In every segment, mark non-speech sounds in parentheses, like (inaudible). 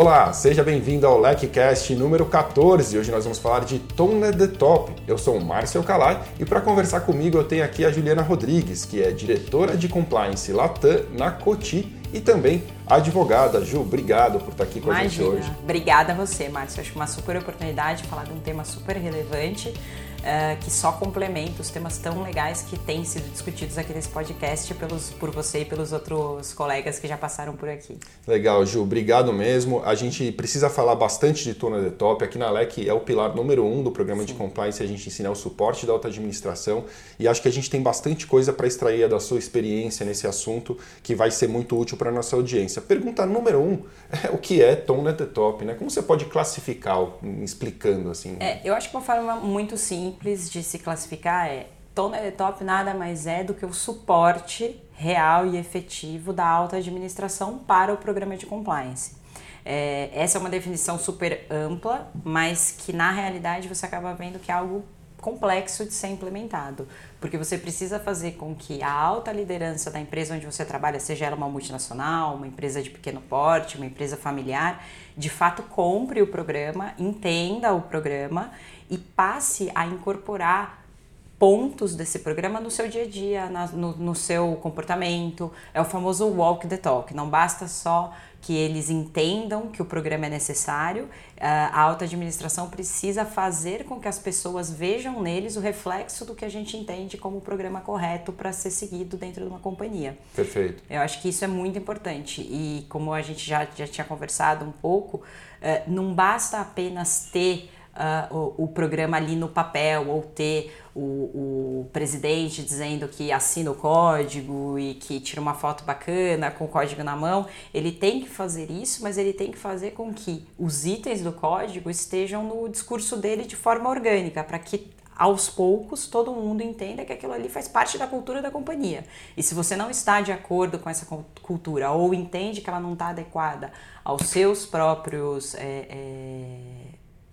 Olá, seja bem-vindo ao LecCast número 14. Hoje nós vamos falar de Tone the Top. Eu sou o Márcio Calai e para conversar comigo eu tenho aqui a Juliana Rodrigues, que é diretora de compliance Latam na Coti e também advogada. Ju, obrigado por estar aqui com Imagina. a gente hoje. Obrigada a você, Márcio. Acho uma super oportunidade de falar de um tema super relevante. Uh, que só complementa os temas tão legais que têm sido discutidos aqui nesse podcast pelos, por você e pelos outros colegas que já passaram por aqui. Legal, Ju, obrigado mesmo. A gente precisa falar bastante de Tona de Top. Aqui na LEC é o pilar número um do programa Sim. de compliance. A gente ensina o suporte da alta administração e acho que a gente tem bastante coisa para extrair da sua experiência nesse assunto que vai ser muito útil para a nossa audiência. Pergunta número um é o que é Tona de Top, né? Como você pode classificar, explicando assim? É, eu acho que uma forma muito simples simples de se classificar é Top nada mais é do que o suporte real e efetivo da alta administração para o programa de compliance. É, essa é uma definição super ampla, mas que na realidade você acaba vendo que é algo complexo de ser implementado, porque você precisa fazer com que a alta liderança da empresa onde você trabalha, seja ela uma multinacional, uma empresa de pequeno porte, uma empresa familiar, de fato compre o programa, entenda o programa e passe a incorporar pontos desse programa no seu dia a dia, na, no, no, seu comportamento. É o famoso walk the talk. Não basta só que eles entendam que o programa é necessário, ah, a alta administração precisa fazer com que as pessoas vejam neles o reflexo do que a gente entende como o programa correto para ser seguido dentro de uma companhia. Perfeito. Eu acho que isso é muito importante e como a gente já, já tinha conversado um pouco, ah, não basta apenas ter uh, o, o, programa ali no papel ou ter o, o, presidente dizendo que assina o código e que tira uma foto bacana com o código na mão. Ele tem que fazer isso, mas ele tem que fazer com que os itens do código estejam no discurso dele de forma orgânica, para que aos poucos todo mundo entenda que aquilo ali faz parte da cultura da companhia. E se você não está de acordo com essa cultura ou entende que ela não está adequada aos seus próprios é, é,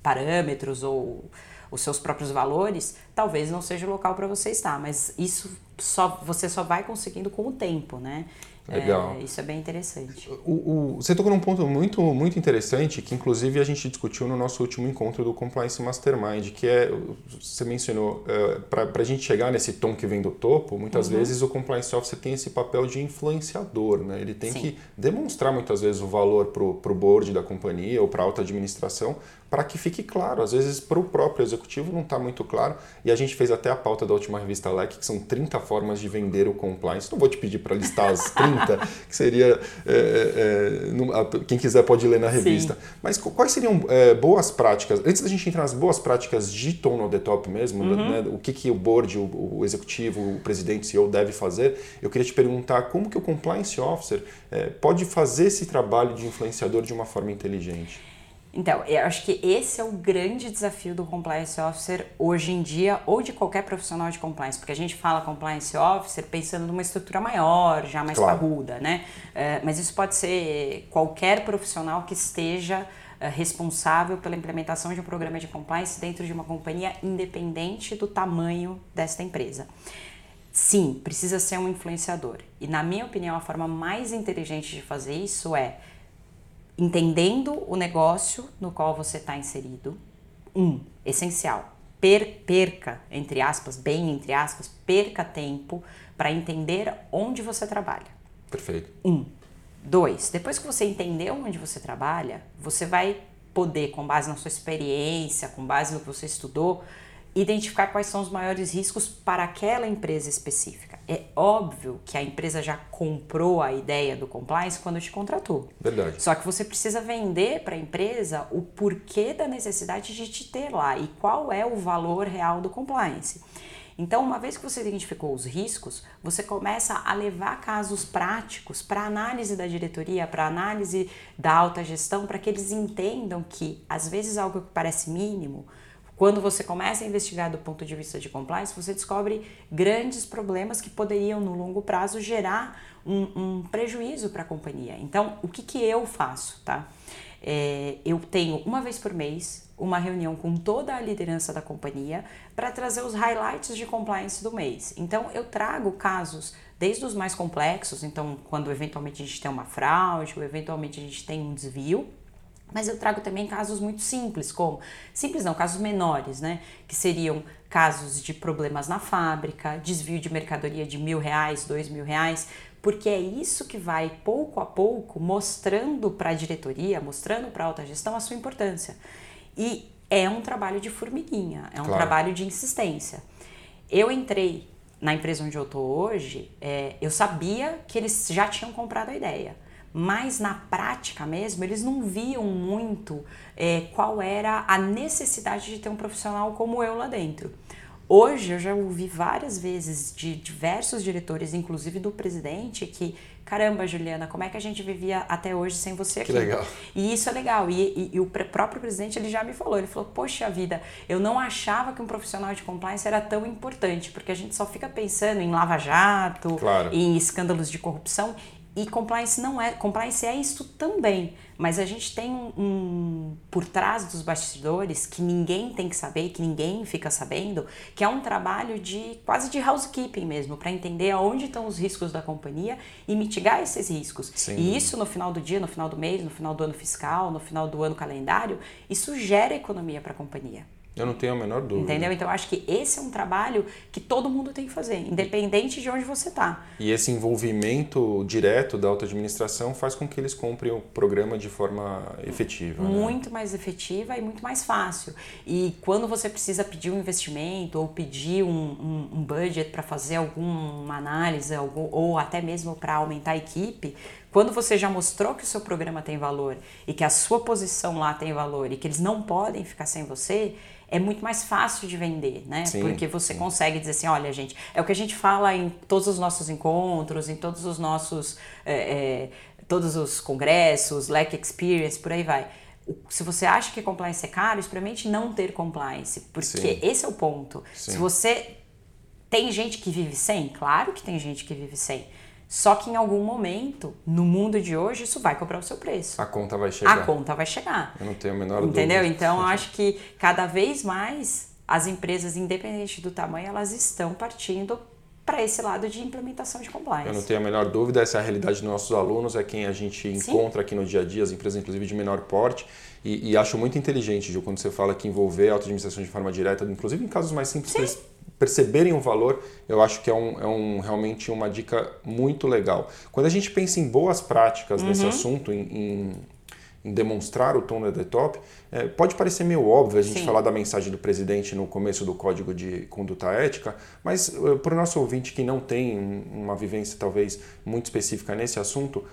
parâmetros ou os seus próprios valores, talvez não seja o local para você estar, mas isso só você só vai conseguindo com o tempo, né? Legal. É, isso é bem interessante. O, o, você tocou num ponto muito, muito interessante que, inclusive, a gente discutiu no nosso último encontro do Compliance Mastermind, que é, você mencionou, é, para a gente chegar nesse tom que vem do topo, muitas uhum. vezes o Compliance Officer tem esse papel de influenciador, né? Ele tem Sim. que demonstrar muitas vezes o valor para o board da companhia ou para a alta administração, para que fique claro. Às vezes, para o próprio executivo não está muito claro. E a gente fez até a pauta da última revista LEC, que são 30 formas de vender o compliance. Não vou te pedir para listar as 30, (laughs) que seria. É, é, quem quiser pode ler na revista. Sim. Mas quais seriam é, boas práticas? Antes da gente entrar nas boas práticas de tone on the top mesmo, uhum. né, o que, que o board, o, o, executivo, o presidente, o CEO deve fazer, eu queria te perguntar como que o compliance officer é, pode fazer esse trabalho de influenciador de uma forma inteligente. Então, eu acho que esse é o grande desafio do compliance officer hoje em dia, ou de qualquer profissional de compliance, porque a gente fala compliance officer pensando numa estrutura maior, já mais claro. parruda, né? Uh, mas isso pode ser qualquer profissional que esteja uh, responsável pela implementação de um programa de compliance dentro de uma companhia independente do tamanho desta empresa. Sim, precisa ser um influenciador. E na minha opinião, a forma mais inteligente de fazer isso é entendendo o negócio no qual você está inserido. Um, essencial. Per, perca, entre aspas, bem entre aspas, perca tempo para entender onde você trabalha. Perfeito. Um. Dois, depois que você entendeu onde você trabalha, você vai poder, com base na sua experiência, com base no que você estudou, identificar quais são os maiores riscos para aquela empresa específica. É óbvio que a empresa já comprou a ideia do compliance quando te contratou. Verdade. Só que você precisa vender para a empresa o porquê da necessidade de te ter lá e qual é o valor real do compliance. Então, uma vez que você identificou os riscos, você começa a levar casos práticos para análise da diretoria, para análise da alta gestão, para que eles entendam que às vezes algo que parece mínimo quando você começa a investigar do ponto de vista de compliance, você descobre grandes problemas que poderiam, no longo prazo, gerar um, um prejuízo para a companhia. Então, o que, que eu faço? Tá? É, eu tenho uma vez por mês uma reunião com toda a liderança da companhia para trazer os highlights de compliance do mês. Então, eu trago casos desde os mais complexos, então, quando eventualmente a gente tem uma fraude ou eventualmente a gente tem um desvio Mas eu trago também casos muito simples, como simples não, casos menores, né? Que seriam casos de problemas na fábrica, desvio de mercadoria de mil reais, dois mil reais, porque é isso que vai pouco a pouco mostrando para a diretoria, mostrando para a alta gestão a sua importância. E é um trabalho de formiguinha, é um claro. trabalho de insistência. Eu entrei na empresa onde eu estou hoje, é, eu sabia que eles já tinham comprado a ideia mas na prática mesmo eles não viam muito é, qual era a necessidade de ter um profissional como eu lá dentro. Hoje eu já ouvi várias vezes de diversos diretores, inclusive do presidente, que caramba, Juliana, como é que a gente vivia até hoje sem você aqui? Que legal. E isso é legal. E, e, e, o próprio presidente ele já me falou, ele falou, poxa vida, eu não achava que um profissional de compliance era tão importante, porque a gente só fica pensando em lava-jato, claro. em escândalos de corrupção e compliance não é, compliance é isso também, mas a gente tem um, um, por trás dos bastidores que ninguém tem que saber, que ninguém fica sabendo, que é um trabalho de quase de housekeeping mesmo, para entender aonde estão os riscos da companhia e mitigar esses riscos. Sim. E isso no final do dia, no final do mês, no final do ano fiscal, no final do ano calendário, isso gera economia para a companhia. Eu não tenho a menor dúvida. Entendeu? Então, acho que esse é um trabalho que todo mundo tem que fazer, independente de onde você está. E esse envolvimento direto da alta administração faz com que eles comprem o programa de forma efetiva. Né? Muito né? mais efetiva e muito mais fácil. E quando você precisa pedir um investimento ou pedir um, um, um budget para fazer alguma análise algum, ou até mesmo para aumentar a equipe, quando você já mostrou que o seu programa tem valor e que a sua posição lá tem valor e que eles não podem ficar sem você, é muito mais fácil de vender, né? Sim, Porque você sim. consegue dizer assim, olha, gente, é o que a gente fala em todos os nossos encontros, em todos os nossos, é, é, todos os congressos, Lack Experience, por aí vai. Se você acha que compliance é caro, experimente não ter compliance, porque sim. esse é o ponto. Se você tem gente que vive sem, claro que tem gente que vive sem. Só que em algum momento, no mundo de hoje, isso vai cobrar o seu preço. A conta vai chegar. A conta vai chegar. Eu não tenho a menor Entendeu? dúvida. Entendeu? Então, eu (laughs) acho que cada vez mais as empresas, independente do tamanho, elas estão partindo para esse lado de implementação de compliance. Eu não tenho a menor dúvida, essa é a realidade dos nossos alunos, é quem a gente encontra Sim. aqui no dia a dia, as empresas inclusive de menor porte, e, e acho muito inteligente, Gil, quando você fala que envolver a auto-administração de forma direta, inclusive em casos mais simples, Sim perceberem o valor, eu acho que é, um, é um, realmente uma dica muito legal. Quando a gente pensa em boas práticas uhum. nesse assunto, em, em, em, demonstrar o tom da top, é, pode parecer meio óbvio a gente Sim. falar da mensagem do presidente no começo do Código de Conduta Ética, mas uh, para o nosso ouvinte que não tem uma vivência talvez muito específica nesse assunto,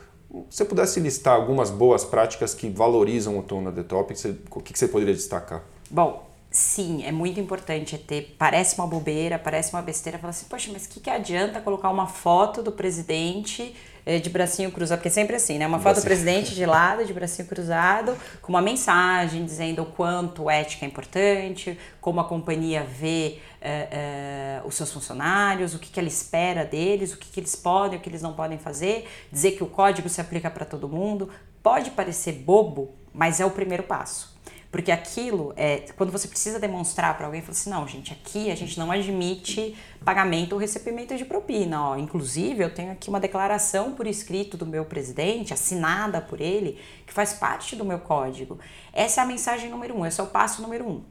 se você pudesse listar algumas boas práticas que valorizam o tom da top, o que você poderia destacar? Bom, sim, é muito importante ter. Parece uma bobeira, parece uma besteira. Fala assim, poxa, mas o que, que adianta colocar uma foto do presidente eh, de bracinho cruzado? Porque é sempre assim, né? Uma foto do presidente de lado, de bracinho cruzado, com uma mensagem dizendo o quanto ética é importante, como a companhia vê uh, uh, os seus funcionários, o que, que ela espera deles, o que, que eles podem, o que eles não podem fazer, dizer que o código se aplica para todo mundo. Pode parecer bobo, mas é o primeiro passo. Porque aquilo é quando você precisa demonstrar para alguém, fala assim: não, gente, aqui a gente não admite pagamento ou recebimento de propina. Ó. Inclusive, eu tenho aqui uma declaração por escrito do meu presidente, assinada por ele, que faz parte do meu código. Essa é a mensagem número um, esse é o passo número um.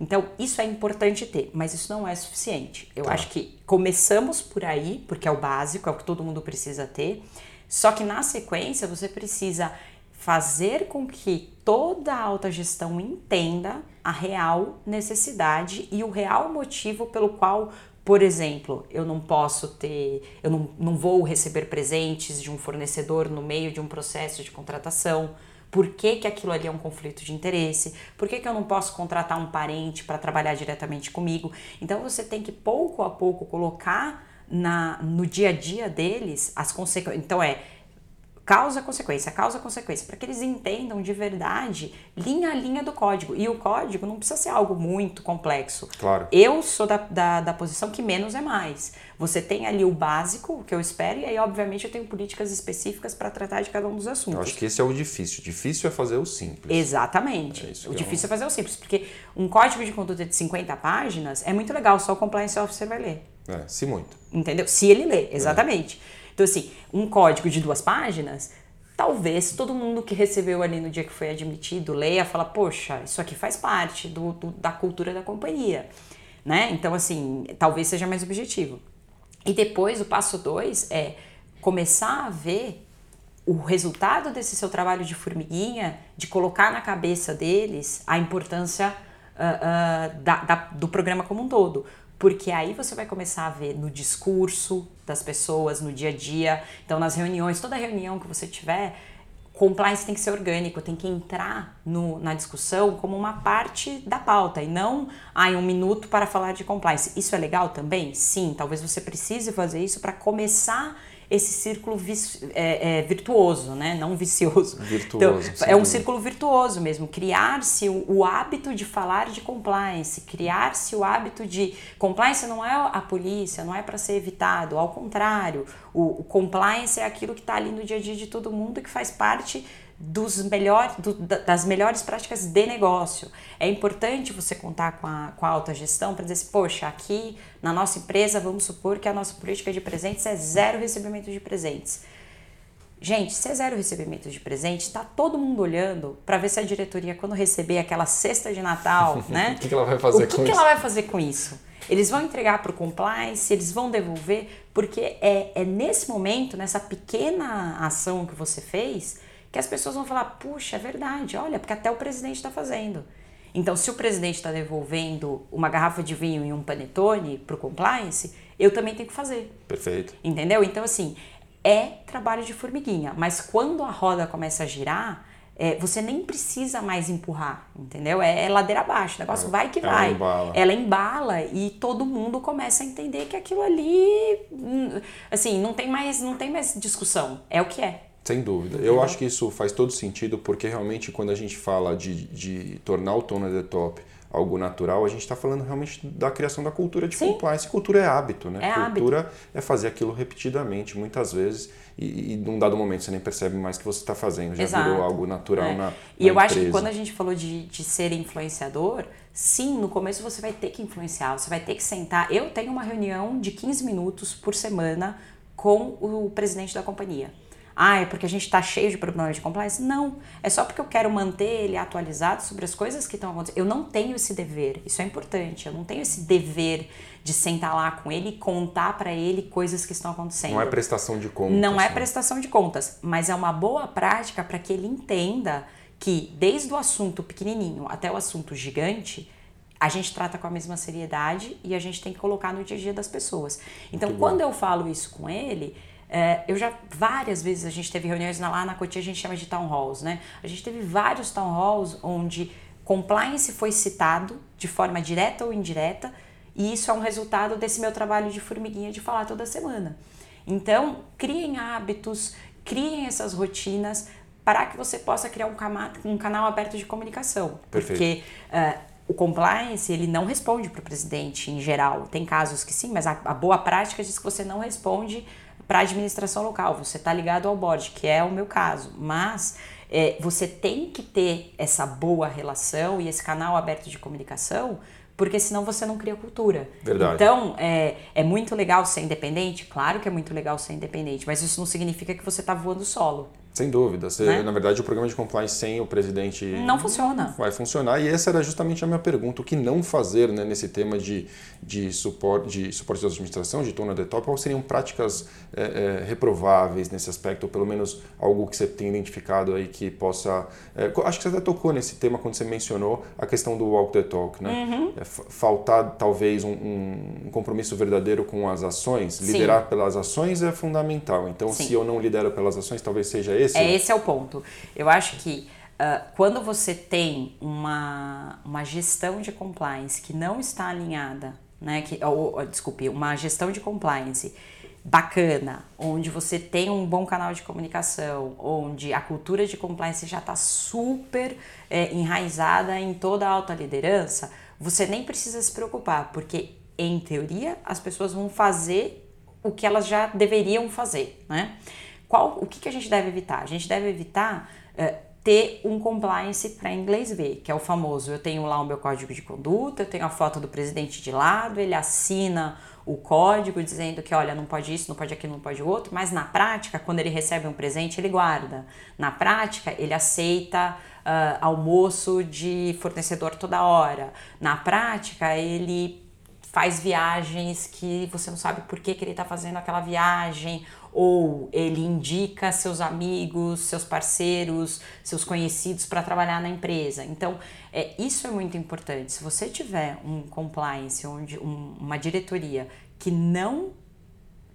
Então, isso é importante ter, mas isso não é suficiente. Eu tá. acho que começamos por aí, porque é o básico, é o que todo mundo precisa ter. Só que na sequência você precisa fazer com que toda a alta gestão entenda a real necessidade e o real motivo pelo qual, por exemplo, eu não posso ter, eu não, não vou receber presentes de um fornecedor no meio de um processo de contratação. Por que, que aquilo ali é um conflito de interesse? Por que, que eu não posso contratar um parente para trabalhar diretamente comigo? Então você tem que pouco a pouco colocar na, no dia a dia deles as consequências. Então é causa consequência, causa consequência, para que eles entendam de verdade linha a linha do código. E o código não precisa ser algo muito complexo. Claro. Eu sou da, da, da posição que menos é mais. Você tem ali o básico, o que eu espero, e aí, obviamente, eu tenho políticas específicas para tratar de cada um dos assuntos. Eu acho que esse é o difícil. Difícil é fazer o simples. Exatamente. É o difícil é, um... é fazer o simples, porque um código de conduta de 50 páginas é muito legal, só o compliance officer vai ler. É, se muito. Entendeu? Se ele lê, exatamente. É. Então, assim, um código de duas páginas, talvez todo mundo que recebeu ali no dia que foi admitido leia fala, poxa, isso aqui faz parte do, do, da cultura da companhia. Né? Então, assim, talvez seja mais objetivo. E depois, o passo dois é começar a ver o resultado desse seu trabalho de formiguinha, de colocar na cabeça deles a importância uh, uh, da, da, do programa como um todo. Porque aí você vai começar a ver no discurso das pessoas, no dia a dia. Então, nas reuniões, toda reunião que você tiver, compliance tem que ser orgânico, tem que entrar no, na discussão como uma parte da pauta e não ah, um minuto para falar de compliance. Isso é legal também? Sim, talvez você precise fazer isso para começar esse círculo é, é, virtuoso, né? não vicioso. (laughs) Virtuoso. Então, é um círculo virtuoso mesmo. Criar-se o, o, hábito de falar de compliance, criar-se o hábito de. Compliance não é a polícia, não é para ser evitado, ao contrário. O, o compliance é aquilo que está ali no dia a dia de todo mundo que faz parte dos melhor, do, das melhores práticas de negócio. É importante você contar com a, com a alta gestão para dizer assim, poxa, aqui na nossa empresa, vamos supor que a nossa política de presentes é zero recebimento de presentes. Gente, se é zero recebimento de presente, está todo mundo olhando para ver se a diretoria, quando receber aquela cesta de Natal, (laughs) né? o que, que, ela vai fazer o que com que isso? ela vai fazer com isso? Eles vão entregar para o compliance, eles vão devolver, porque é, é nesse momento, nessa pequena ação que você fez, que as pessoas vão falar: puxa, é verdade, olha, porque até o presidente está fazendo. Então, se o presidente está devolvendo uma garrafa de vinho e um panetone para o compliance, eu também tenho que fazer. Perfeito. Entendeu? Então, assim, é trabalho de formiguinha. Mas quando a roda começa a girar, é, você nem precisa mais empurrar, entendeu? É, é ladeira abaixo, o negócio vai que ela vai. Embala. Ela embala e todo mundo começa a entender que aquilo ali, hum, assim, não tem mais, não tem mais discussão. É o que é. Sem dúvida. Eu acho que isso faz todo sentido, porque realmente quando a gente fala de, de tornar o Tona the Top algo natural, a gente está falando realmente da criação da cultura de Sim. compliance. Cultura é hábito, né? É cultura hábito. é fazer aquilo repetidamente, muitas vezes, e, e num dado momento você nem percebe mais que você está fazendo, já Exato. virou algo natural é. na, na E eu empresa. acho que quando a gente falou de, de ser influenciador, sim, no começo você vai ter que influenciar, você vai ter que sentar. Eu tenho uma reunião de 15 minutos por semana com o presidente da companhia. Ah, é porque a gente está cheio de problemas de compliance? Não. É só porque eu quero manter ele atualizado sobre as coisas que estão acontecendo. Eu não tenho esse dever. Isso é importante. Eu não tenho esse dever de sentar lá com ele e contar para ele coisas que estão acontecendo. Não é prestação de contas. Não é né? prestação de contas, mas é uma boa prática para que ele entenda que desde o assunto pequenininho até o assunto gigante, a gente trata com a mesma seriedade e a gente tem que colocar no dia a dia das pessoas. Então, Muito quando bom. eu falo isso com ele, é, eu já várias vezes a gente teve reuniões lá na Cotia, a gente chama de town halls, né? A gente teve vários town halls onde compliance foi citado de forma direta ou indireta, e isso é um resultado desse meu trabalho de formiguinha de falar toda semana. Então, criem hábitos, criem essas rotinas para que você possa criar um, um canal aberto de comunicação. Perfeito. Porque é, o compliance, ele não responde para o presidente em geral. Tem casos que sim, mas a, a boa prática diz que você não responde para a administração local. Você está ligado ao board, que é o meu caso. Mas é, você tem que ter essa boa relação e esse canal aberto de comunicação, porque senão você não cria cultura. Verdade. Então, é, é muito legal ser independente? Claro que é muito legal ser independente, mas isso não significa que você está voando solo. Sem dúvida. Você, Né? Na verdade, o programa de compliance sem o presidente Não funciona. vai funcionar. E essa era justamente a minha pergunta. O que não fazer né, nesse tema de, de, suporte, de suporte da administração, de tona de top? Quais seriam práticas é, é, reprováveis nesse aspecto? Ou pelo menos algo que você tem identificado aí que possa... é, acho que você até tocou nesse tema quando você mencionou a questão do walk the talk. Né? Uhum. É, fa- faltar, talvez, um, um compromisso verdadeiro com as ações. Sim. Liderar pelas ações é fundamental. Então, Sim. se eu não lidero pelas ações, talvez seja esse É, esse é o ponto. Eu acho que ah, quando você tem uma, uma gestão de compliance que não está alinhada, né? Que, ou, ou, desculpe, uma gestão de compliance bacana, onde você tem um bom canal de comunicação, onde a cultura de compliance já está super é, enraizada em toda a alta liderança, você nem precisa se preocupar, porque em teoria as pessoas vão fazer o que elas já deveriam fazer, né? Qual, o que, que a gente deve evitar? A gente deve evitar eh, ter um compliance para inglês ver, que é o famoso, eu tenho lá o meu código de conduta, eu tenho a foto do presidente de lado, ele assina o código dizendo que, olha, não pode isso, não pode aquilo, não pode outro, mas na prática, quando ele recebe um presente, ele guarda. Na prática, ele aceita uh, almoço de fornecedor toda hora. Na prática, ele faz viagens que você não sabe por que, que ele está fazendo aquela viagem, ou ele indica seus amigos, seus parceiros, seus conhecidos para trabalhar na empresa. Então, é, isso é muito importante. Se você tiver um compliance, onde um, uma diretoria que não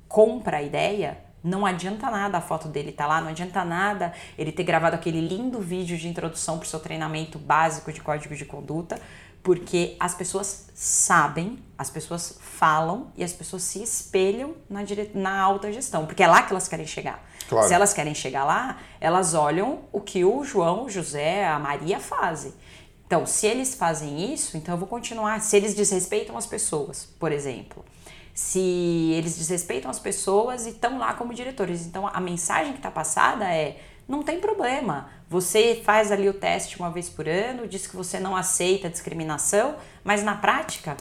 compra a ideia, não adianta nada a foto dele estar tá lá, não adianta nada ele ter gravado aquele lindo vídeo de introdução para o seu treinamento básico de código de conduta, porque as pessoas sabem, as pessoas falam e as pessoas se espelham na, dire... na alta gestão, porque é lá que elas querem chegar. Claro. Se elas querem chegar lá, elas olham o que o João, o José, a Maria fazem. Então, se eles fazem isso, então eu vou continuar. Se eles desrespeitam as pessoas, por exemplo, se eles desrespeitam as pessoas e estão lá como diretores. Então, a mensagem que está passada é não tem problema. Você faz ali o teste uma vez por ano, diz que você não aceita discriminação, mas na prática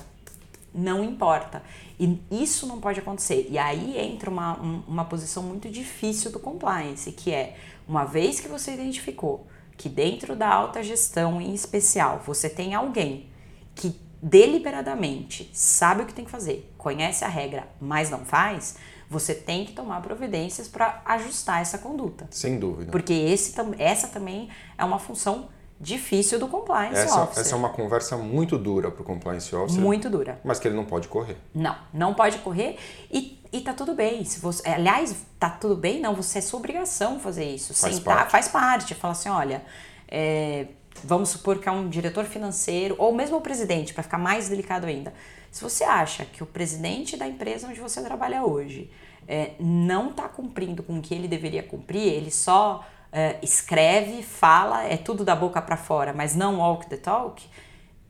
não importa. E isso não pode acontecer. E aí entra uma, uma posição muito difícil do compliance, que é uma vez que você identificou que dentro da alta gestão em especial você tem alguém que deliberadamente sabe o que tem que fazer, conhece a regra, mas não faz, você tem que tomar providências para ajustar essa conduta. Sem dúvida. Porque esse, essa também é uma função difícil do compliance essa, officer. Essa é uma conversa muito dura para o compliance officer. Muito dura. Mas que ele não pode correr. Não, não pode correr e, e tá tudo bem. Se você, aliás, tá tudo bem? Não, você é sua obrigação fazer isso. Faz Sentar, parte. faz parte. Fala assim, olha, é, vamos supor que é um diretor financeiro ou mesmo o presidente, para ficar mais delicado ainda. Se você acha que o presidente da empresa onde você trabalha hoje é, não está cumprindo com o que ele deveria cumprir, ele só é, escreve, fala, é tudo da boca para fora, mas não walk the talk,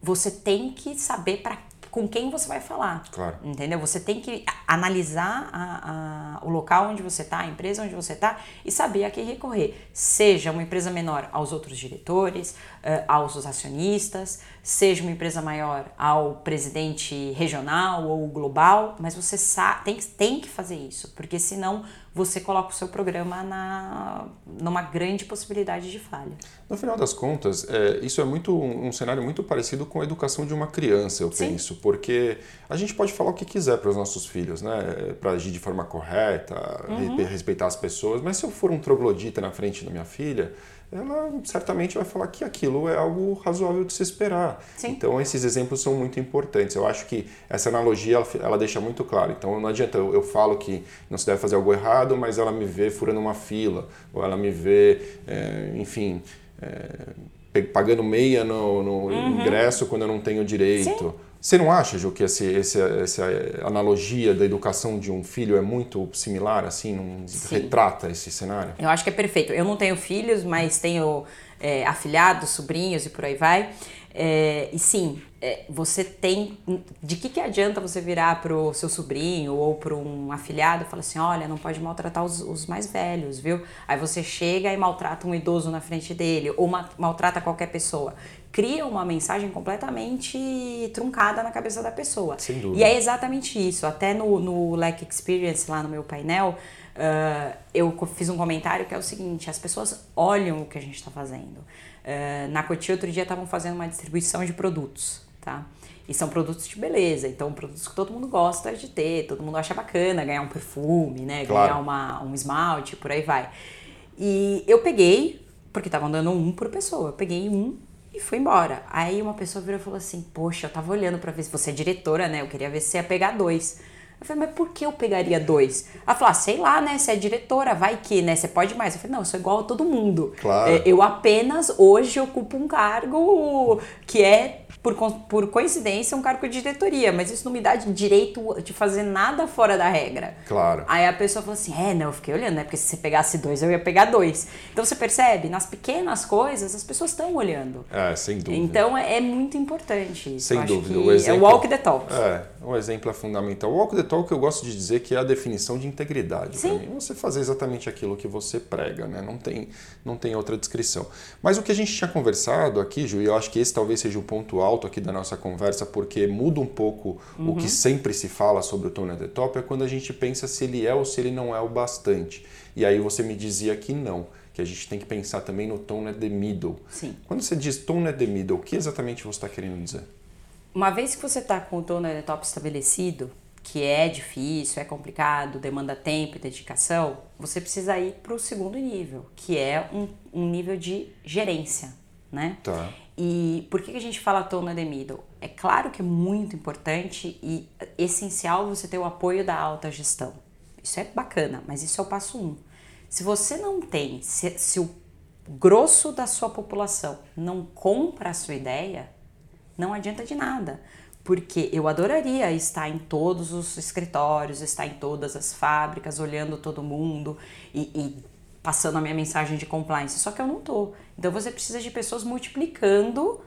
você tem que saber para com quem você vai falar. Claro. Entendeu? Você tem que analisar a, a, o local onde você está, a empresa onde você está e saber a quem recorrer. Seja uma empresa menor aos outros diretores, uh, aos acionistas, seja uma empresa maior ao presidente regional ou global, mas você tem, tem que fazer isso, porque senão você coloca o seu programa na, numa grande possibilidade de falha. No final das contas, é, isso é muito um cenário muito parecido com a educação de uma criança, eu Sim. penso, porque a gente pode falar o que quiser para os nossos filhos, né? Para agir de forma correta, uhum. respeitar as pessoas, mas se eu for um troglodita na frente da minha filha, ela certamente vai falar que aquilo é algo razoável de se esperar. Sim. Então, esses exemplos são muito importantes. Eu acho que essa analogia ela, ela deixa muito claro. Então, não adianta eu, eu, falo que não se deve fazer algo errado, mas ela me vê furando uma fila, ou ela me vê, é, enfim, é, pagando meia no, no uhum. ingresso quando eu não tenho direito. Sim. Você não acha, Ju, que esse, esse, essa analogia da educação de um filho é muito similar, assim, não retrata esse cenário? Eu acho que é perfeito. Eu não tenho filhos, mas tenho é, afilhados, sobrinhos e por aí vai. É, e sim, é, você tem. De que, que adianta você virar para o seu sobrinho ou para um afilhado e falar assim: olha, não pode maltratar os, os, mais velhos, viu? Aí você chega e maltrata um idoso na frente dele ou ma maltrata qualquer pessoa. Cria uma mensagem completamente truncada na cabeça da pessoa. Sem dúvida. E é exatamente isso. Até no, no Lack Experience, lá no meu painel, uh, eu fiz um comentário que é o seguinte: as pessoas olham o que a gente está fazendo. Uh, na Cotia, outro dia, estavam fazendo uma distribuição de produtos tá? E são produtos de beleza, então produtos que todo mundo gosta de ter, todo mundo acha bacana ganhar um perfume, né? Claro. Ganhar uma, um esmalte, por aí vai. E eu peguei, porque estavam dando um por pessoa, eu peguei um e fui embora. Aí uma pessoa virou e falou assim: Poxa, eu tava olhando para ver se você é diretora, né? Eu queria ver se você ia pegar dois. Eu falei, mas por que eu pegaria dois? Ela falou, ah, sei lá, né? Você é diretora, vai que, né? Você pode mais. Eu falei, não, eu sou igual a todo mundo. Claro. É, eu apenas hoje ocupo um cargo que é por, por coincidência, um cargo de diretoria, mas isso não me dá direito de fazer nada fora da regra. Claro. Aí a pessoa falou assim: é, não, eu fiquei olhando, né? Porque se você pegasse dois, eu ia pegar dois. Então você percebe, nas pequenas coisas, as pessoas estão olhando. É, sem dúvida. Então é, é muito importante isso. Sem eu dúvida. o exemplo, é o walk the talk. É, o exemplo é fundamental. O walk the talk eu gosto de dizer que é a definição de integridade. Sim. Mim. Você fazer exatamente aquilo que você prega, né? Não tem, não tem outra descrição. Mas o que a gente tinha conversado aqui, Ju, e eu acho que esse talvez seja o ponto alto aqui da nossa conversa, porque muda um pouco uhum. o que sempre se fala sobre o at the Top, é quando a gente pensa se ele é ou se ele não é o bastante. E aí você me dizia que não que a gente tem que pensar também no tone at the middle. Sim. Quando você diz tone at the middle, o que exatamente você está querendo dizer? Uma vez que você está com o tone at the top estabelecido, que é difícil, é complicado, demanda tempo e dedicação, você precisa ir para o segundo nível, que é um, um, nível de gerência, né? Tá. E por que a gente fala tone the middle? É claro que é muito importante e essencial você ter o apoio da alta gestão. Isso é bacana, mas isso é o passo um. Se você não tem, se, se o grosso da sua população não compra a sua ideia, não adianta de nada. Porque eu adoraria estar em todos os escritórios, estar em todas as fábricas, olhando todo mundo e, e passando a minha mensagem de compliance. Só que eu não tô. Então você precisa de pessoas multiplicando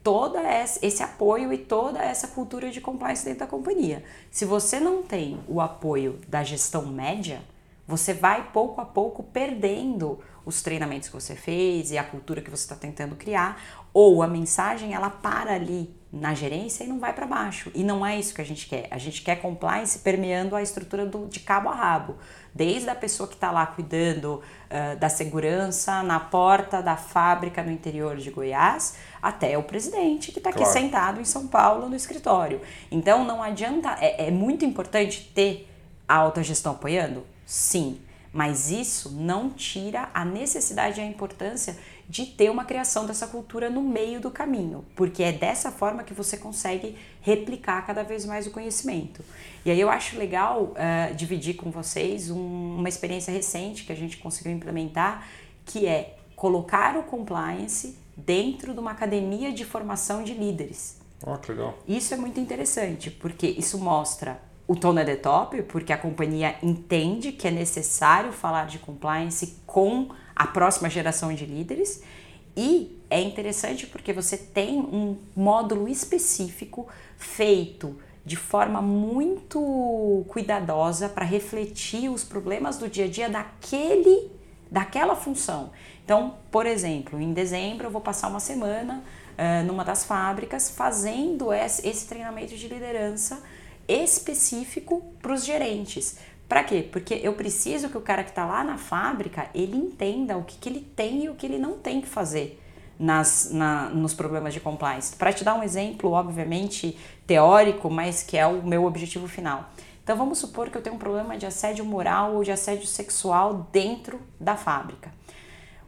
todo esse apoio e toda essa cultura de compliance dentro da companhia. Se você não tem o apoio da gestão média, você vai pouco a pouco perdendo os treinamentos que você fez e a cultura que você está tentando criar, ou a mensagem ela para ali na gerência e não vai para baixo. E não é isso que a gente quer. A gente quer compliance permeando a estrutura do, de cabo a rabo, desde a pessoa que está lá cuidando uh, da segurança na porta da fábrica no interior de Goiás, até o presidente que está aqui claro. sentado em São Paulo no escritório. Então não adianta, é, é muito importante ter a alta gestão apoiando? Sim, mas isso não tira a necessidade e a importância de ter uma criação dessa cultura no meio do caminho, porque é dessa forma que você consegue replicar cada vez mais o conhecimento. E aí eu acho legal uh, dividir com vocês um, uma experiência recente que a gente conseguiu implementar, que é colocar o compliance dentro de uma academia de formação de líderes. Oh, que legal. Isso é muito interessante, porque isso mostra o tone é top, porque a companhia entende que é necessário falar de compliance com a próxima geração de líderes e é interessante porque você tem um módulo específico feito de forma muito cuidadosa para refletir os problemas do dia a dia daquele daquela função. Então, por exemplo, em dezembro eu vou passar uma semana uh, numa das fábricas fazendo esse, esse treinamento de liderança específico para os gerentes. Para quê? Porque eu preciso que o cara que está lá na fábrica ele entenda o que, que ele tem e o que ele não tem que fazer nas, na, nos problemas de compliance. Para te dar um exemplo, obviamente teórico, mas que é o meu objetivo final. Então vamos supor que eu tenho um problema de assédio moral ou de assédio sexual dentro da fábrica.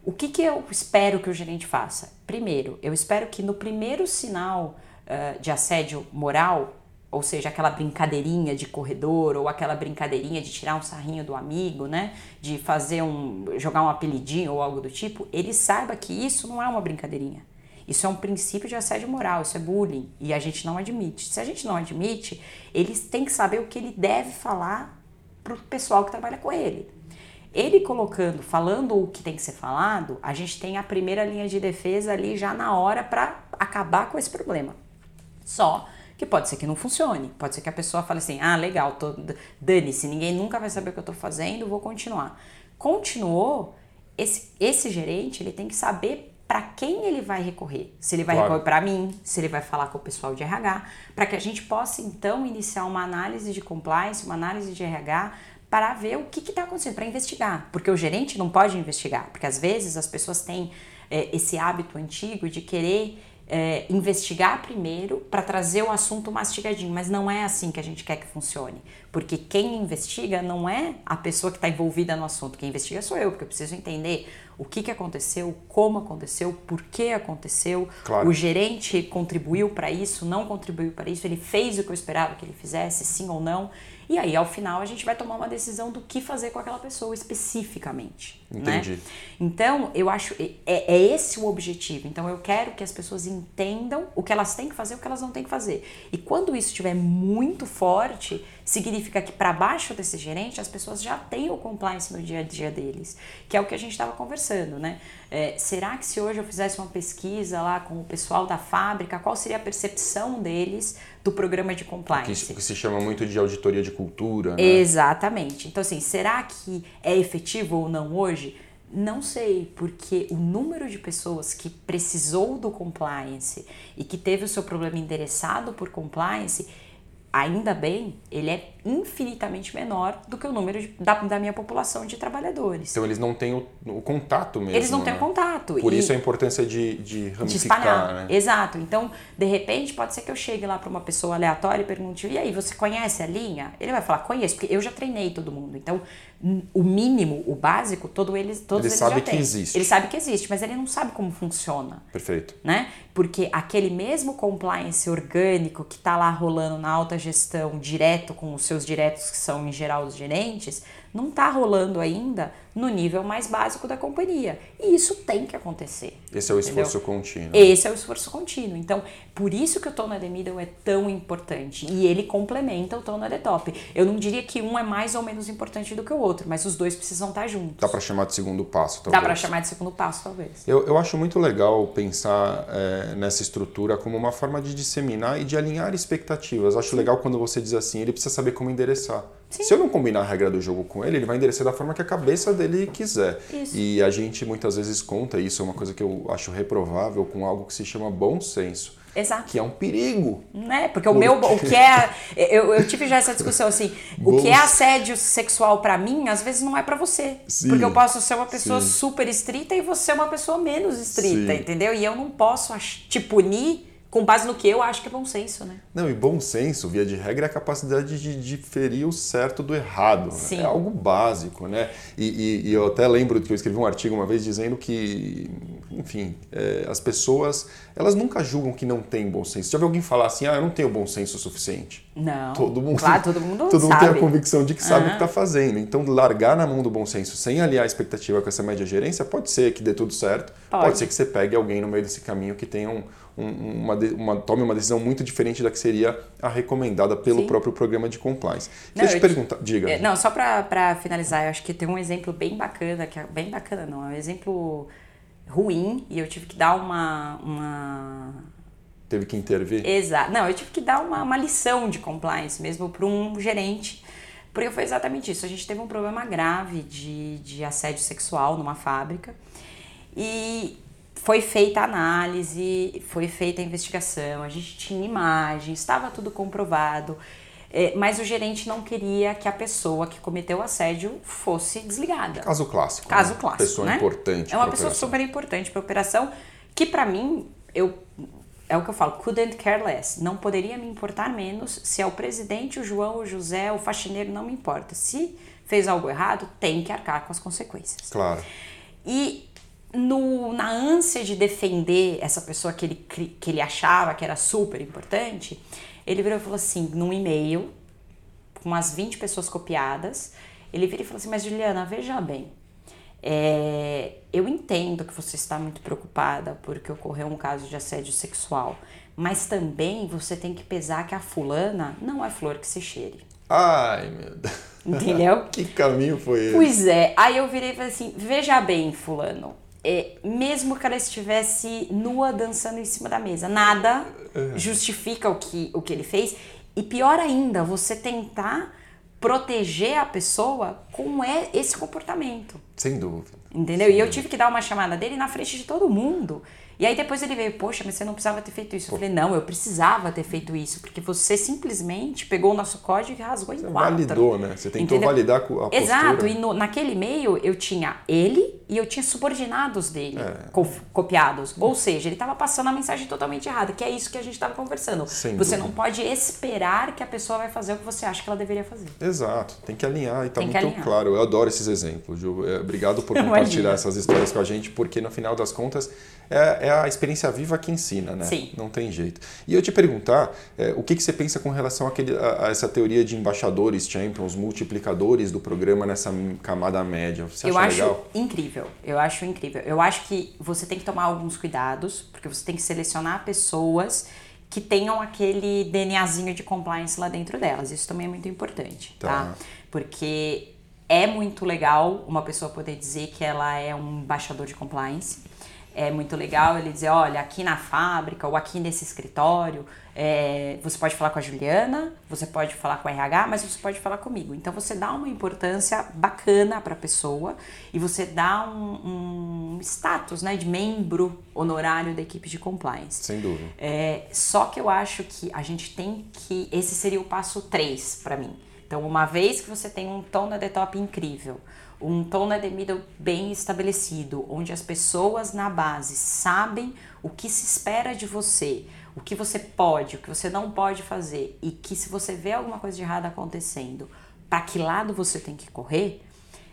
O que, que eu espero que o gerente faça? Primeiro, eu espero que no primeiro sinal uh, de assédio moral ou seja, aquela brincadeirinha de corredor ou aquela brincadeirinha de tirar um sarrinho do amigo, né? De fazer um jogar um apelidinho ou algo do tipo, ele saiba que isso não é uma brincadeirinha. Isso é um princípio de assédio moral, isso é bullying e a gente não admite. Se a gente não admite, eles têm que saber o que ele deve falar para o pessoal que trabalha com ele. Ele colocando, falando o que tem que ser falado, a gente tem a primeira linha de defesa ali já na hora para acabar com esse problema. Só que pode ser que não funcione. Pode ser que a pessoa fale assim: ah, legal, tô, dane-se, ninguém nunca vai saber o que eu estou fazendo, vou continuar. Continuou, esse, esse gerente ele tem que saber para quem ele vai recorrer. Se ele vai claro. recorrer para mim, se ele vai falar com o pessoal de RH, para que a gente possa então iniciar uma análise de compliance, uma análise de RH para ver o que está acontecendo, para investigar. Porque o gerente não pode investigar, porque às vezes as pessoas têm é, esse hábito antigo de querer é, investigar primeiro para trazer o assunto mastigadinho, mas não é assim que a gente quer que funcione. Porque quem investiga não é a pessoa que está envolvida no assunto, quem investiga sou eu, porque eu preciso entender o que, que aconteceu, como aconteceu, por que aconteceu. Claro. O gerente contribuiu para isso, não contribuiu para isso, ele fez o que eu esperava que ele fizesse, sim ou não. E aí, ao final, a gente vai tomar uma decisão do que fazer com aquela pessoa especificamente. Entendi. Né? Então, eu acho é, é esse o objetivo. Então, eu quero que as pessoas entendam o que elas têm que fazer e o que elas não têm que fazer. E quando isso estiver muito forte, significa que para baixo desse gerente as pessoas já têm o compliance no dia a dia deles, que é o que a gente estava conversando, né? É, será que se hoje eu fizesse uma pesquisa lá com o pessoal da fábrica, qual seria a percepção deles do programa de compliance? Que, que se chama muito de auditoria de cultura, né? Exatamente. Então, assim, será que é efetivo ou não hoje? Não sei, porque o número de pessoas que precisou do compliance e que teve o seu problema endereçado por compliance ainda bem, ele é infinitamente menor do que o número de, da, da, minha população de trabalhadores. Então eles não têm o, o contato mesmo. Eles não têm né? o contato. Por isso a importância de, de ramificar. De espalhar. Né? Exato. Então, de repente, pode ser que eu chegue lá para uma pessoa aleatória e pergunte: e aí, você conhece a linha? Ele vai falar: conheço, porque eu já treinei todo mundo. Então, o mínimo, o básico, todo eles, todos ele eles sabe já que têm. existe. Ele sabe que existe, mas ele não sabe como funciona. Perfeito. Né? Porque aquele mesmo compliance orgânico que está lá rolando na alta gestão, direto com os seus diretos, que são em geral os gerentes, não está rolando ainda no nível mais básico da companhia. E isso tem que acontecer. Esse é o entendeu? esforço contínuo. Esse é o esforço contínuo. Então, por isso que o Tone The Middle é tão importante. E ele complementa o Tone The Top. Eu não diria que um é mais ou menos importante do que o outro, mas os dois precisam estar juntos. Dá para chamar de segundo passo, talvez. Dá para chamar de segundo passo, talvez. Eu, eu acho muito legal pensar é, nessa estrutura como uma forma de disseminar e de alinhar expectativas. Acho legal quando você diz assim, ele precisa saber como endereçar. Sim. Se eu não combinar a regra do jogo com ele, ele vai endereçar da forma que a cabeça dele quiser. Isso. E a gente muitas vezes conta isso, é uma coisa que eu acho reprovável, com algo que se chama bom senso. Exato. Que é um perigo. Né? Porque o meu, o que é. Eu, eu tive já essa discussão assim: (laughs) o que é assédio sexual para mim, às vezes não é para você. Sim, porque eu posso ser uma pessoa sim. super estrita e você é uma pessoa menos estrita, entendeu? E eu não posso te punir com base no que eu acho que é bom senso, né? Não, e bom senso, via de regra, é a capacidade de diferir o certo do errado. Sim. É algo básico, né? E, e- e eu até lembro que eu escrevi um artigo uma vez dizendo que, enfim, é, as pessoas, elas nunca julgam que não tem bom senso. Já viu alguém falar assim, ah, eu não tenho bom senso o suficiente? Não. Todo mundo, Claro, todo mundo (laughs) todo mundo sabe. tem a convicção de que sabe o que está fazendo. Então, largar na mão do bom senso sem aliar a expectativa com essa média gerência, pode ser que dê tudo certo, pode, Pode. ser que você pegue alguém no meio desse caminho que tenha um- uma, uma- tome uma decisão muito diferente da que seria a recomendada pelo Sim. próprio programa de compliance. Não, Deixa eu te perguntar, diga. É, Não, só pra finalizar, eu acho que tem um exemplo bem bacana, que é bem bacana não, é um exemplo ruim, e eu tive que dar uma. uma... Teve que intervir? Exato. Não, eu tive que dar uma, uma lição de compliance mesmo para um gerente. Porque foi exatamente isso. A gente teve um problema grave de, de assédio sexual numa fábrica. E foi feita a análise, foi feita a investigação, a gente tinha imagens, estava tudo comprovado. É, mas o gerente não queria que a pessoa que cometeu o assédio fosse desligada. Caso clássico. Caso né? clássico, Pessoa né? importante. É uma pessoa operação. super importante para a operação, que para mim, eu é o que eu falo, couldn't care less. Não poderia me importar menos se é o presidente, o João, o José, o faxineiro, não me importa. Se fez algo errado, tem que arcar com as consequências. Claro. E no, na ânsia de defender essa pessoa que ele, que ele achava que era super importante, ele virou e falou assim, num e-mail, com umas 20 pessoas copiadas, ele virou e falou assim, mas Juliana, veja bem, é, eu entendo que você está muito preocupada porque ocorreu um caso de assédio sexual, mas também você tem que pesar que a fulana não é flor que se cheire. Ai, meu Deus. Entendeu? (laughs) que caminho foi esse? Pois é, aí eu virei e falei assim: veja bem, Fulano, é, mesmo que ela estivesse nua dançando em cima da mesa, nada justifica o que, o que ele fez. E pior ainda, você tentar proteger a pessoa com é esse comportamento. Sem dúvida. Entendeu? E eu tive que dar uma chamada dele na frente de todo mundo E aí depois ele veio, poxa, mas você não precisava ter feito isso. Eu falei, não, eu precisava ter feito isso, porque você simplesmente pegou o nosso código e rasgou você em quatro. validou, né? Você tentou Entendeu? validar a postura. Exato, e no- naquele e-mail eu tinha ele e eu tinha subordinados dele É. co- copiados. Ou seja, ele estava passando a mensagem totalmente errada, que é isso que a gente estava conversando. Sem você dúvida. não pode esperar que a pessoa vai fazer o que você acha que ela deveria fazer. Exato, tem que alinhar e tá que muito alinhar. claro. Eu adoro esses exemplos, Ju. É, Obrigado por (laughs) compartilhar essas histórias com a gente, porque no final das contas é, é a experiência viva que ensina, né? Sim. Não tem jeito. E eu te perguntar, é, o que, que você pensa com relação àquele, a, a essa teoria de embaixadores, champions, multiplicadores do programa nessa camada média? Você acha eu acho legal? incrível. Eu acho incrível. Eu acho que você tem que tomar alguns cuidados, porque você tem que selecionar pessoas que tenham aquele DNAzinho de compliance lá dentro delas. Isso também é muito importante, Tá. tá? Porque é muito legal uma pessoa poder dizer que ela é um embaixador de compliance. É muito legal ele dizer, olha, aqui na fábrica ou aqui nesse escritório, é, você pode falar com a Juliana, você pode falar com a RH, mas você pode falar comigo. Então você dá uma importância bacana para a pessoa e você dá um, um status né, de membro honorário da equipe de compliance. Sem dúvida. É, só que eu acho que a gente tem que. Esse seria o passo 3 para mim. Então, uma vez que você tem um tom na the top incrível, um tom na middle bem estabelecido, onde as pessoas na base sabem o que se espera de você, o que você pode, o que você não pode fazer, e que se você vê alguma coisa de errada acontecendo, para que lado você tem que correr,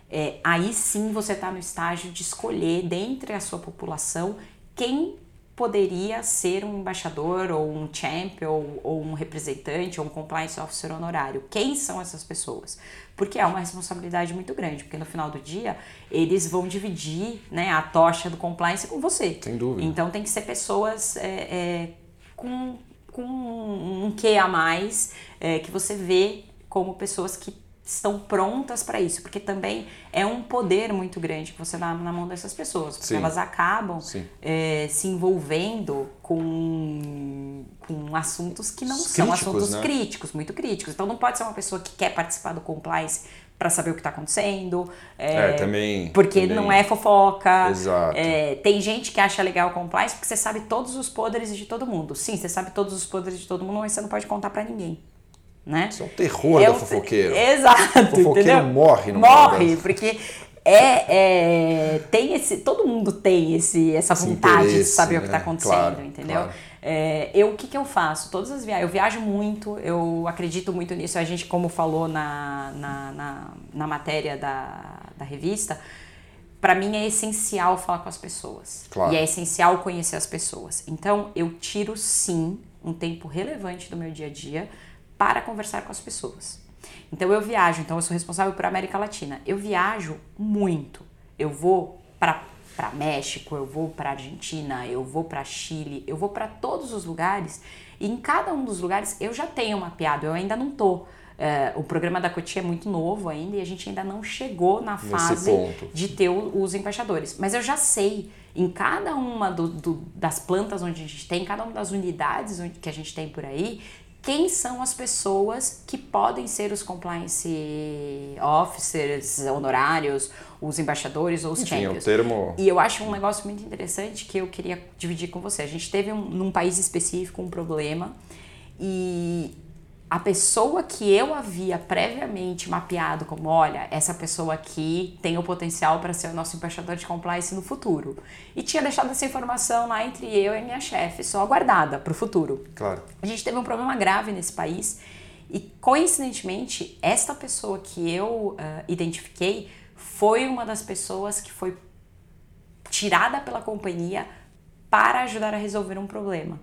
é, aí sim você está no estágio de escolher dentre a sua população quem poderia ser um embaixador ou um champion ou, ou um representante ou um compliance officer honorário. Quem são essas pessoas? Porque é uma responsabilidade muito grande, porque no final do dia eles vão dividir né, a tocha do compliance com você. Sem dúvida. Então tem que ser pessoas é, é, com, com um quê a mais é, que você vê como pessoas que estão prontas para isso, porque também é um poder muito grande que você dá na mão dessas pessoas, porque Sim. elas acabam é, se envolvendo com, com assuntos que não são assuntos né? críticos, muito críticos. Então não pode ser uma pessoa que quer participar do compliance para saber o que está acontecendo. É, também- Porque também. não é fofoca. Exato. É, tem gente que acha legal o compliance porque você sabe todos os podres de todo mundo. Sim, você sabe todos os podres de todo mundo, mas você não pode contar para ninguém. Né? Isso é o terror É do o- fofoqueiro. Exato. fofoqueiro entendeu? morre numa Morre, porque é, é, tem esse. Todo mundo tem esse, essa Esse vontade de saber o que né? está acontecendo, Claro, entendeu? claro. É, eu, o que, que eu faço? Todas as viagens, eu viajo muito, eu acredito muito nisso. A gente, como falou na, na, na, na matéria da, da revista, para mim é essencial falar com as pessoas. Claro. E é essencial conhecer as pessoas. Então, eu tiro sim um tempo relevante do meu dia a dia para conversar com as pessoas. Então, eu viajo, então eu sou responsável por América Latina. Eu viajo muito. Eu vou para para México, eu vou para Argentina, eu vou para Chile, eu vou para todos os lugares. E em cada um dos lugares eu já tenho mapeado, eu ainda não tô. é, o programa da Cotia é muito novo ainda e a gente ainda não chegou na Nesse fase ponto. de ter os embaixadores. Mas eu já sei, em cada uma do- do- das plantas onde a gente tem, em cada uma das unidades onde, que a gente tem por aí, quem são as pessoas que podem ser os compliance officers, honorários, os embaixadores ou os Enfim, é o champions. termo. E eu acho um negócio muito interessante que eu queria dividir com você. A gente teve um, num país específico um problema e a pessoa que eu havia previamente mapeado como, olha, essa pessoa aqui tem o potencial para ser o nosso embaixador de compliance no futuro. E tinha deixado essa informação lá entre eu e minha chefe, só guardada para o futuro. Claro. A gente teve um problema grave nesse país e, coincidentemente, esta pessoa que eu ah, identifiquei foi uma das pessoas que foi tirada pela companhia para ajudar a resolver um problema.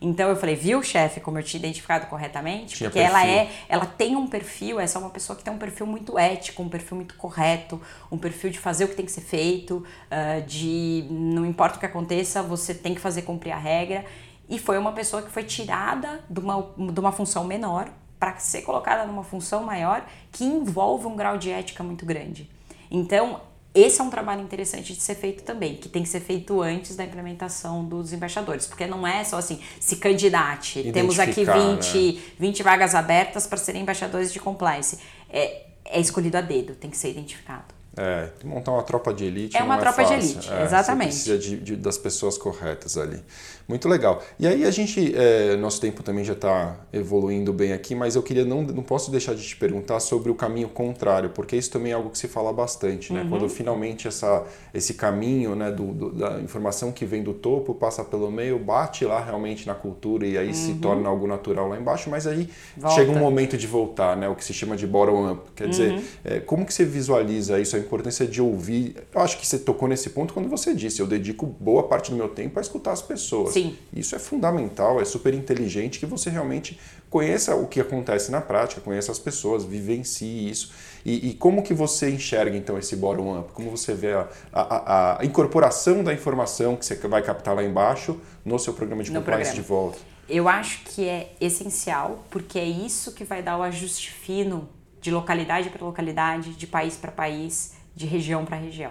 Então eu falei, viu, chefe, como eu tinha identificado corretamente? Tinha Porque ela perfil. é, ela tem um perfil, essa é uma pessoa que tem um perfil muito ético, um perfil muito correto, um perfil de fazer o que tem que ser feito, ah, de não importa o que aconteça, você tem que fazer cumprir a regra. E foi uma pessoa que foi tirada de uma, de uma função menor para ser colocada numa função maior que envolve um grau de ética muito grande. Então, esse é um trabalho interessante de ser feito também, que tem que ser feito antes da implementação dos embaixadores, porque não é só assim, se candidate, temos aqui Identificar, 20, 20 vagas abertas para serem embaixadores de compliance. É, é escolhido a dedo, tem que ser identificado. É, montar uma tropa de elite é uma não tropa é de elite, É, exatamente. Você precisa de, de- das pessoas corretas ali. Muito legal. E aí a gente, é, nosso tempo também já está evoluindo bem aqui, mas eu queria não, não posso deixar de te perguntar sobre o caminho contrário, porque isso também é algo que se fala bastante, né? Uhum. Quando finalmente essa, esse caminho, né, do, do- da informação que vem do topo passa pelo meio, bate lá realmente na cultura e aí se torna algo natural lá embaixo, mas aí Uhum. Volta. chega um momento de voltar, né? O que se chama de bottom up. Quer Uhum. dizer, é, como que você visualiza isso, a importância de ouvir? Eu acho que você tocou nesse ponto quando você disse, eu dedico boa parte do meu tempo a escutar as pessoas. Sim. Isso é fundamental, é super inteligente que você realmente conheça o que acontece na prática, conheça as pessoas, vivencie isso. E, e como que você enxerga então esse bottom up? Como você vê a, a- a- a incorporação da informação que você vai captar lá embaixo no seu programa de No compliance programa. de volta? Eu acho que é essencial, porque é isso que vai dar o ajuste fino de localidade para localidade, de país para país, de região para região.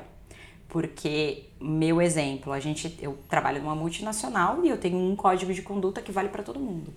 Porque, meu exemplo, a gente, eu trabalho numa multinacional e eu tenho um código de conduta que vale para todo mundo.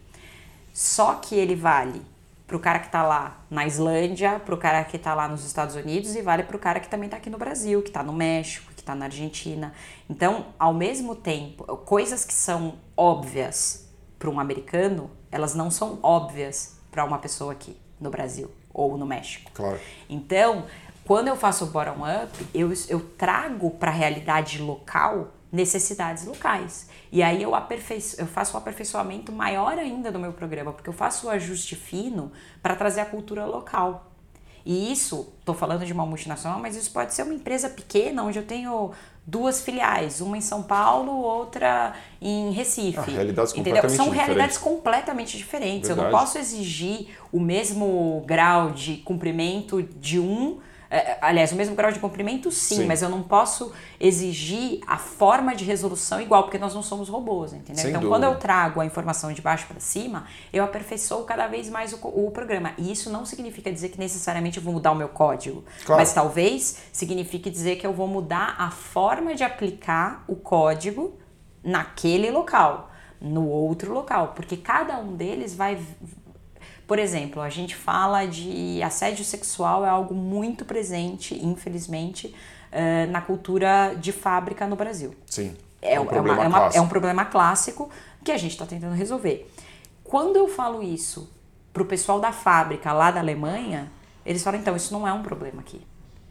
Só que ele vale pro cara que tá lá na Islândia, pro cara que tá lá nos Estados Unidos e vale pro cara que também tá aqui no Brasil, que tá no México, que tá na Argentina. Então, ao mesmo tempo, coisas que são óbvias para um americano, elas não são óbvias para uma pessoa aqui no Brasil ou no México. Claro. Então, quando eu faço o bottom up, eu, eu trago para a realidade local necessidades locais. E aí eu, aperfeiço, eu faço um aperfeiçoamento maior ainda do meu programa, porque eu faço o ajuste fino para trazer a cultura local. E isso, estou falando de uma multinacional, mas isso pode ser uma empresa pequena, onde eu tenho duas filiais, uma em São Paulo, outra em Recife. Ah, realidades entendeu? São diferentes. realidades completamente diferentes. Eu não Verdade. posso exigir o mesmo grau de cumprimento de um. Eh, Aliás, o mesmo grau de cumprimento, sim, Sim. mas eu não posso exigir a forma de resolução igual, porque nós não somos robôs, entendeu? Sem então, dúvida. quando eu trago a informação de baixo para cima, eu aperfeiçoo cada vez mais o, o programa. E isso não significa dizer que necessariamente eu vou mudar o meu código, Claro. mas talvez signifique dizer que eu vou mudar a forma de aplicar o código naquele local, no outro local, porque cada um deles vai por exemplo, a gente fala de assédio sexual é algo muito presente, infelizmente, eh, na cultura de fábrica no Brasil. Sim. É, um é uma- problema é uma- clássico. é um problema clássico que a gente está tentando resolver. Quando eu falo isso pro pessoal da fábrica lá da Alemanha, eles falam, então, isso não é um problema aqui.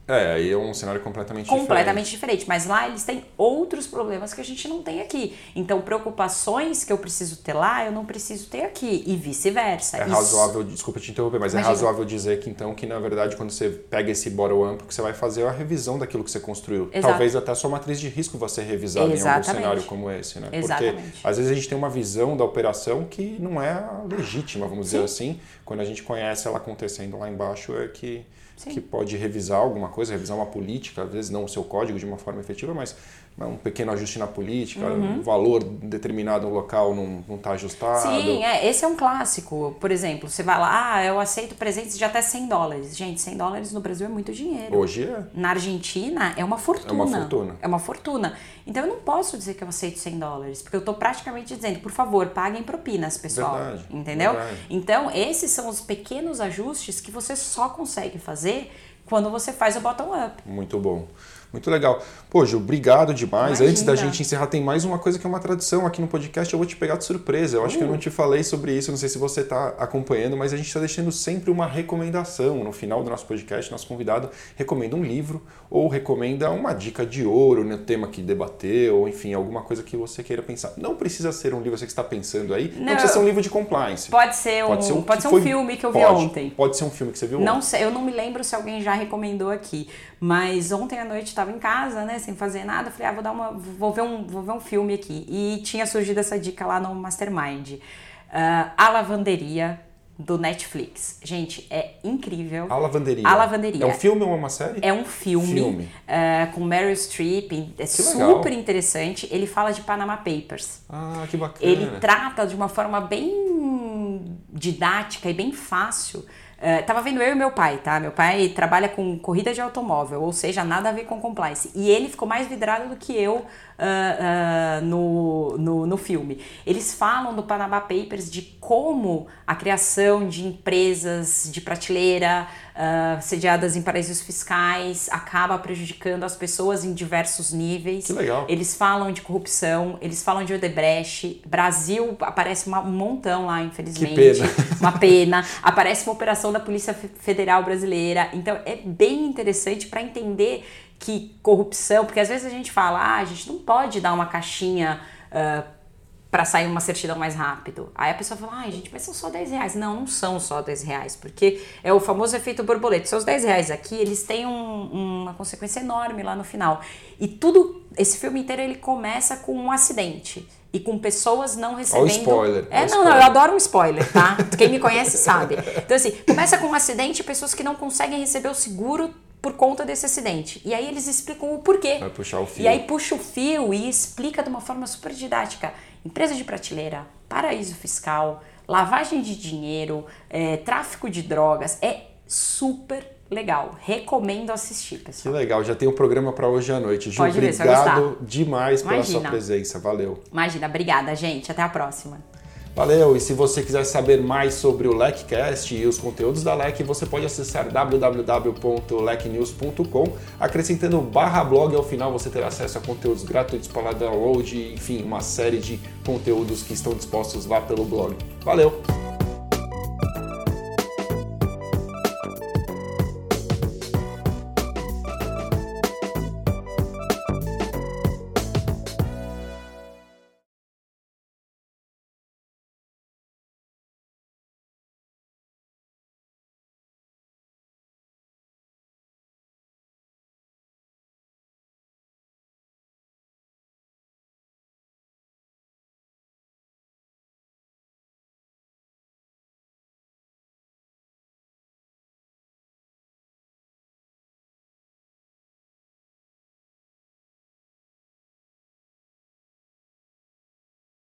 É, aí é um cenário completamente Completamente diferente. Mas lá eles têm outros problemas que a gente não tem aqui. Então, preocupações que eu preciso ter lá, eu não preciso ter aqui. E vice-versa. É Isso- razoável, desculpa te interromper, mas é Imagina. razoável dizer que então que na verdade quando você pega esse bottom up, que você vai fazer a revisão daquilo que você construiu. Exato. Talvez até a sua matriz de risco vai ser revisada em algum Exatamente. cenário como esse, né? Exatamente. Porque às vezes a gente tem uma visão da operação que não é legítima, vamos dizer assim. Quando a gente conhece ela acontecendo lá embaixo é que Sim. que pode revisar alguma coisa, revisar uma política, às vezes não o seu código de uma forma efetiva, mas um pequeno ajuste na política, Uhum. um valor determinado no local não está ajustado. Sim, é, esse é um clássico. Por exemplo, você vai lá, ah, eu aceito presentes de até 100 dólares. Gente, 100 dólares no Brasil é muito dinheiro. Hoje é. Na Argentina é uma fortuna. É uma fortuna. É uma fortuna. Então eu não posso dizer que eu aceito 100 dólares, porque eu tô praticamente dizendo, por favor, paguem propinas, pessoal. Verdade, Entendeu? verdade. Então, esses são os pequenos ajustes que você só consegue fazer quando você faz o bottom up. Muito bom. Muito legal. Pô, Ju, obrigado demais. Imagina. Antes da gente encerrar, tem mais uma coisa que é uma tradição aqui no podcast. Eu vou te pegar de surpresa. Eu acho que eu Uh. não te falei sobre isso. Não sei se você está acompanhando, mas a gente está deixando sempre uma recomendação. No final do nosso podcast, nosso convidado recomenda um livro ou recomenda uma dica de ouro no tema que debateu, ou enfim, alguma coisa que você queira pensar. Não precisa ser um livro, você que está pensando aí. Não, Não, precisa ser um livro de compliance. Pode ser um, pode que ser um foi- filme que eu vi pode. ontem. Pode ser um filme que você viu Não ontem. sei, eu não me lembro se alguém já recomendou aqui, mas ontem à noite estava em casa, né, sem fazer nada, falei, ah, vou dar uma, vou ver um, vou ver um filme aqui. E tinha surgido essa dica lá no Mastermind. Ah, a lavanderia do Netflix. Gente, é incrível. A Lavanderia. A Lavanderia. É um filme ou uma série? É um filme, Filme. ah, com Meryl Streep, é legal. super interessante. Ele fala de Panama Papers. Ah, que bacana. Ele trata de uma forma bem didática e bem fácil. Eh, tava vendo eu e meu pai, tá? Meu pai trabalha com corrida de automóvel, ou seja, nada a ver com compliance. E ele ficou mais vidrado do que eu uh, uh, no, no, no filme. Eles falam no Panama Papers de como a criação de empresas de prateleira uh, sediadas em paraísos fiscais acaba prejudicando as pessoas em diversos níveis. Que legal. Eles falam de corrupção, eles falam de Odebrecht. Brasil aparece uma, um montão lá, infelizmente. Que pena. (laughs) Uma pena. Aparece uma operação da Polícia Federal Brasileira. Então é bem interessante para entender que corrupção, porque às vezes a gente fala, ah, a gente não pode dar uma caixinha uh, para sair uma certidão mais rápido. Aí a pessoa fala, ai gente, mas são só 10 reais. Não, não são só 10 reais, porque é o famoso efeito borboleta. Seus 10 reais aqui, eles têm um, uma consequência enorme lá no final. E tudo, esse filme inteiro, ele começa com um acidente. E com pessoas não recebendo. Olha o spoiler. É, não, spoiler. não, eu adoro um spoiler, tá? Quem me conhece sabe. Então, assim, começa com um acidente e pessoas que não conseguem receber o seguro por conta desse acidente. E aí eles explicam o porquê. Vai puxar o fio. E aí puxa o fio e explica de uma forma super didática empresa de prateleira, paraíso fiscal, lavagem de dinheiro, é, tráfico de drogas. É super legal. Recomendo assistir, pessoal. Que legal. Já tem um programa para hoje à noite. Ju, Pode obrigado demais Imagina. pela sua presença. Valeu. Imagina. Obrigada, gente. Até a próxima. Valeu! E se você quiser saber mais sobre o LECcast e os conteúdos da LEC, você pode acessar www.lecnews.com. Acrescentando barra blog ao final, você terá acesso a conteúdos gratuitos para download, enfim, uma série de conteúdos que estão dispostos lá pelo blog. Valeu!